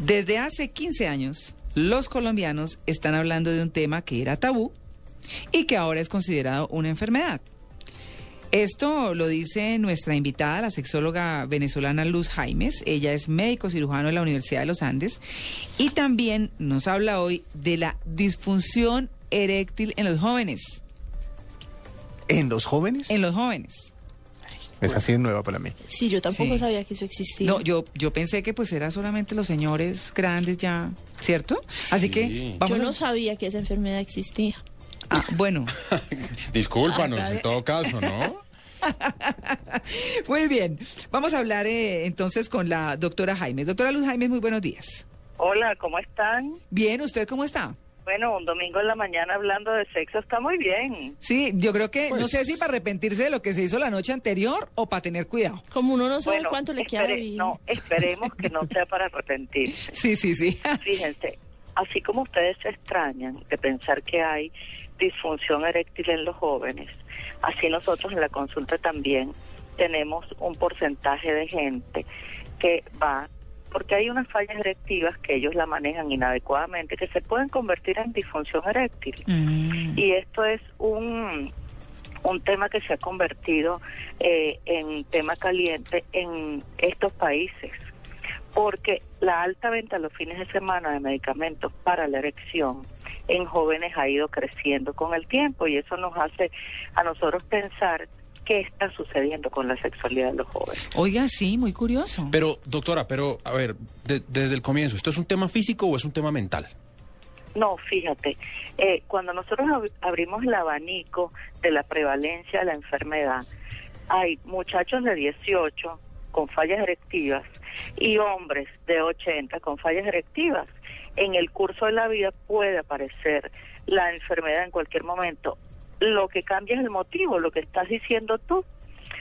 Desde hace 15 años, los colombianos están hablando de un tema que era tabú y que ahora es considerado una enfermedad. Esto lo dice nuestra invitada, la sexóloga venezolana Luz Jaimes. Ella es médico cirujano de la Universidad de los Andes y también nos habla hoy de la disfunción eréctil en los jóvenes. ¿En los jóvenes? En los jóvenes. Esa sí es nueva para mí. Sí, yo tampoco Sí. sabía que eso existía. No, yo, yo pensé que pues era solamente los señores grandes ya, ¿cierto? Así que vamos yo a... no sabía que esa enfermedad existía. Ah, bueno, Discúlpanos, en todo caso, ¿no? muy bien. Vamos a hablar eh, entonces con la doctora Jaime. Doctora Luz Jaime, muy buenos días. Hola, ¿cómo están? Bien, ¿usted cómo está? Bueno, un domingo en la mañana hablando de sexo está muy bien. Sí, yo creo que, no Pues- sé si para arrepentirse de lo que se hizo la noche anterior o para tener cuidado. Como uno no sabe bueno, cuánto le queda de espere- vida. no, esperemos que no sea para arrepentirse. Sí, sí, sí. Fíjense, así como ustedes se extrañan de pensar que hay disfunción eréctil en los jóvenes, así nosotros en la consulta también tenemos un porcentaje de gente que va porque hay unas fallas erectivas que ellos la manejan inadecuadamente que se pueden convertir en disfunción eréctil. Mm. Y esto es un, un tema que se ha convertido eh, en tema caliente en estos países, porque la alta venta los fines de semana de medicamentos para la erección en jóvenes ha ido creciendo con el tiempo y eso nos hace a nosotros pensar qué está sucediendo con la sexualidad de los jóvenes. Oiga, sí, muy curioso. Pero, doctora, pero, a ver, de- desde el comienzo, ¿esto es un tema físico o es un tema mental? No, fíjate, eh, cuando nosotros ab- abrimos el abanico de la prevalencia de la enfermedad, hay muchachos de 18 con fallas erectivas y hombres de 80 con fallas erectivas. En el curso de la vida puede aparecer la enfermedad en cualquier momento. Lo que cambia es el motivo, lo que estás diciendo tú,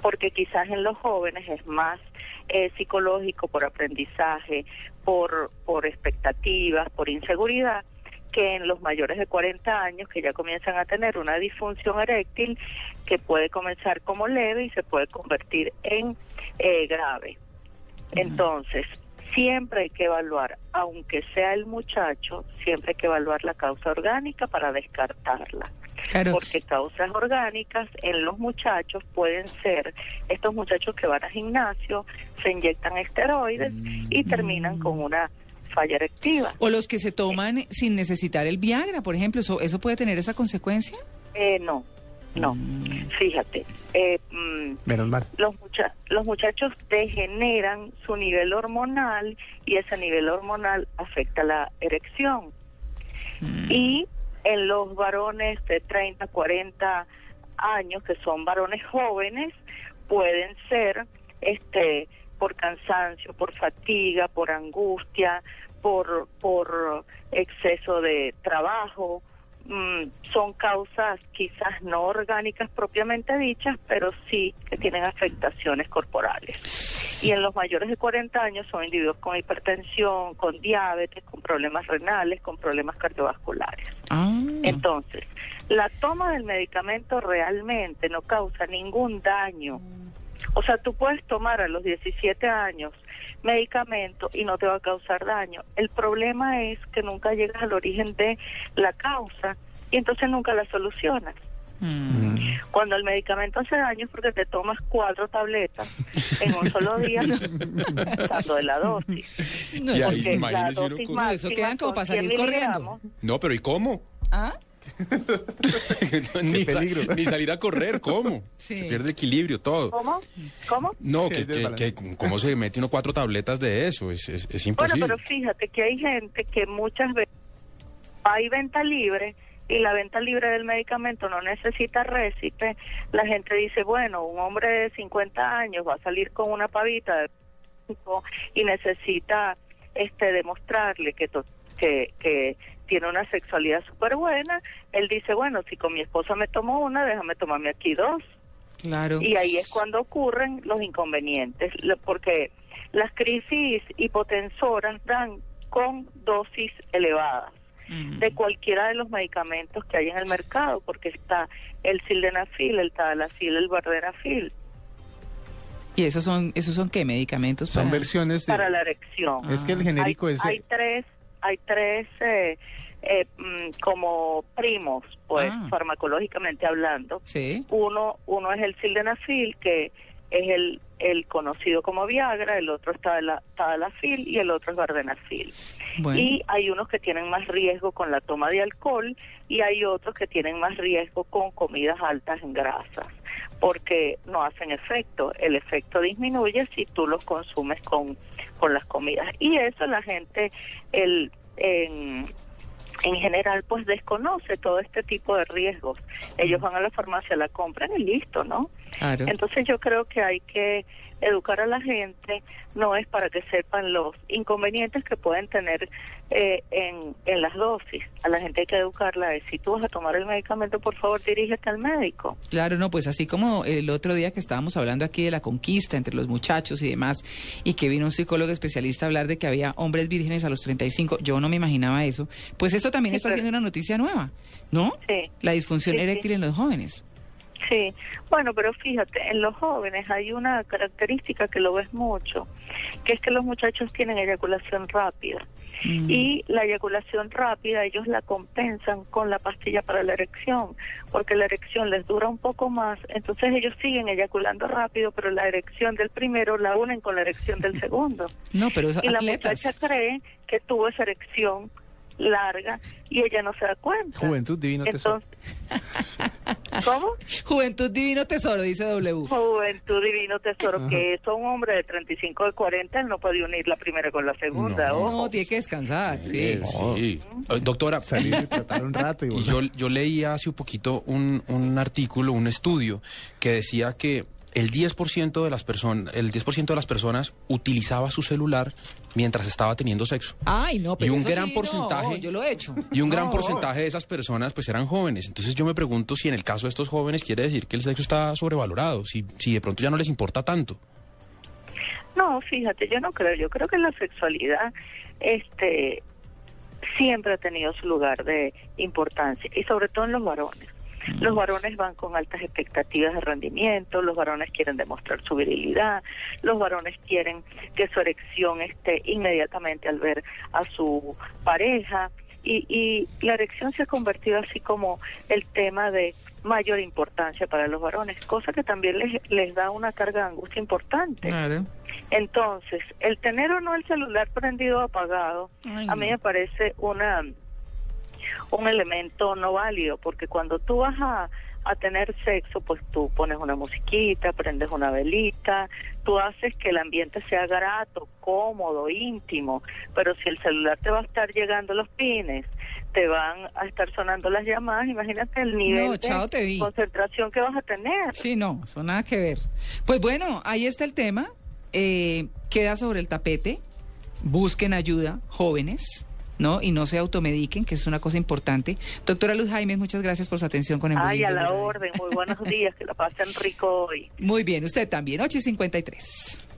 porque quizás en los jóvenes es más eh, psicológico por aprendizaje, por, por expectativas, por inseguridad, que en los mayores de 40 años que ya comienzan a tener una disfunción eréctil que puede comenzar como leve y se puede convertir en eh, grave. Entonces, siempre hay que evaluar, aunque sea el muchacho, siempre hay que evaluar la causa orgánica para descartarla Claro. porque causas orgánicas en los muchachos pueden ser estos muchachos que van al gimnasio, se inyectan esteroides y terminan con una falla erectiva. O los que se toman sin necesitar el Viagra, por ejemplo, ¿eso, eso puede tener esa consecuencia? Eh, no, no. Fíjate, eh, mm, Menos mal. los, mucha- los muchachos degeneran su nivel hormonal y ese nivel hormonal afecta la erección. Y en los varones de 30, 40 años, que son varones jóvenes, pueden ser este por cansancio, por fatiga, por angustia, por, por exceso de trabajo, mm, son causas quizás no orgánicas propiamente dichas, pero sí que tienen afectaciones corporales. Y en los mayores de 40 años son individuos con hipertensión, con diabetes, con problemas renales, con problemas cardiovasculares. Ah. Entonces, la toma del medicamento realmente no causa ningún daño. O sea, tú puedes tomar a los 17 años medicamento y no te va a causar daño. El problema es que nunca llegas al origen de la causa y entonces nunca la solucionas. Mm. Cuando el medicamento hace daño es porque te tomas cuatro tabletas en un solo día, pasando de la dosis. No, Y ahí, porque- la dosis con- No, eso máxima quedan como para 100 salir corriendo. No, pero ¿y cómo? ¿Ah? ni, peligro. ni salir a correr, ¿cómo? Sí. Se pierde equilibrio, todo. ¿Cómo? ¿Cómo? No, Sí, que, que- que- ¿cómo se mete uno cuatro tabletas de eso? Es, es, es Bueno, imposible. pero fíjate que hay gente que muchas veces hay venta libre y la venta libre del medicamento no necesita récipe. La gente dice, bueno, un hombre de 50 años va a salir con una pavita de y necesita este demostrarle que, to- que, que tiene una sexualidad súper buena, él dice, bueno, si con mi esposa me tomo una, déjame tomarme aquí dos. Claro. Y ahí es cuando ocurren los inconvenientes, porque las crisis hipotensoras dan con dosis elevadas. De cualquiera de los medicamentos que hay en el mercado, porque está el sildenafil, el tadalafil, el vardenafil, ¿Y esos son, esos son qué medicamentos? Son para- versiones de... para la erección. Es que el Ah. genérico hay, es... hay tres, hay tres eh, eh, mm, como primos, pues, Ah. farmacológicamente hablando. Sí. Uno, uno es el sildenafil, que es el, el conocido como Viagra, el otro es tadala- tadalafil y el otro es vardenafil. Bueno. Y hay unos que tienen más riesgo con la toma de alcohol y hay otros que tienen más riesgo con comidas altas en grasas, porque no hacen efecto. El efecto disminuye si tú los consumes con, con las comidas. Y eso la gente, el, en, en general, pues desconoce todo este tipo de riesgos. Ellos van a la farmacia, la compran y listo, ¿no? Claro. Entonces yo creo que hay que educar a la gente, no es para que sepan los inconvenientes que pueden tener eh, en, en las dosis. A la gente hay que educarla de si tú vas a tomar el medicamento, por favor dirígete al médico. Claro, no, pues así como el otro día que estábamos hablando aquí de la conquista entre los muchachos y demás, y que vino un psicólogo especialista a hablar de que había hombres vírgenes a los 35, yo no me imaginaba eso, pues esto también Sí, está pero- siendo una noticia nueva, ¿no? Sí. La disfunción Sí, eréctil en los jóvenes. Sí, bueno, pero fíjate, en los jóvenes hay una característica que lo ves mucho, que es que los muchachos tienen eyaculación rápida. Mm. Y la eyaculación rápida ellos la compensan con la pastilla para la erección, porque la erección les dura un poco más, entonces ellos siguen eyaculando rápido, pero la erección del primero la unen con la erección del segundo. No, pero Y la muchacha cree que tuvo esa erección larga y ella no se da cuenta. Juventud divino tesoro. ¿cómo? Juventud divino tesoro, dice W. Juventud divino tesoro, que es un hombre de 35 de 40, él no puede unir la primera con la segunda. No. ojo. No, tiene que descansar, sí. Sí. Eh, Doctora, Salir y tratar un rato y yo, yo leí hace un poquito un, un artículo, un estudio que decía que el 10% de las personas, el 10% de las personas utilizaba su celular mientras estaba teniendo sexo. Ay, no, pero Y un eso gran sí, porcentaje- no, yo lo he hecho. Y un gran porcentaje de esas personas pues eran jóvenes. Entonces yo me pregunto si en el caso de estos jóvenes quiere decir que el sexo está sobrevalorado, si, si de pronto ya no les importa tanto. No, fíjate, yo no creo. Yo creo que la sexualidad, este, siempre ha tenido su lugar de importancia y sobre todo en los varones. Los varones van con altas expectativas de rendimiento, los varones quieren demostrar su virilidad, los varones quieren que su erección esté inmediatamente al ver a su pareja y, y la erección se ha convertido así como el tema de mayor importancia para los varones, cosa que también les, les da una carga de angustia importante. Claro. Entonces, el tener o no el celular prendido o apagado, Ay, a mí me parece una un elemento no válido, porque cuando tú vas a, a tener sexo, pues tú pones una musiquita, prendes una velita, tú haces que el ambiente sea grato, cómodo, íntimo, pero si el celular te va a estar llegando los pines, te van a estar sonando las llamadas, imagínate el nivel No, chao, te vi. de concentración que vas a tener. Sí, no, eso nada que ver. Pues bueno, ahí está el tema. Eh, queda sobre el tapete. Busquen ayuda, jóvenes, ¿no? Y no se automediquen, que es una cosa importante. Doctora Luz Jaime, muchas gracias por su atención con el Ay, a la orden, muy buenos días, que la pasen rico hoy. Muy bien, usted también, 8 y 53.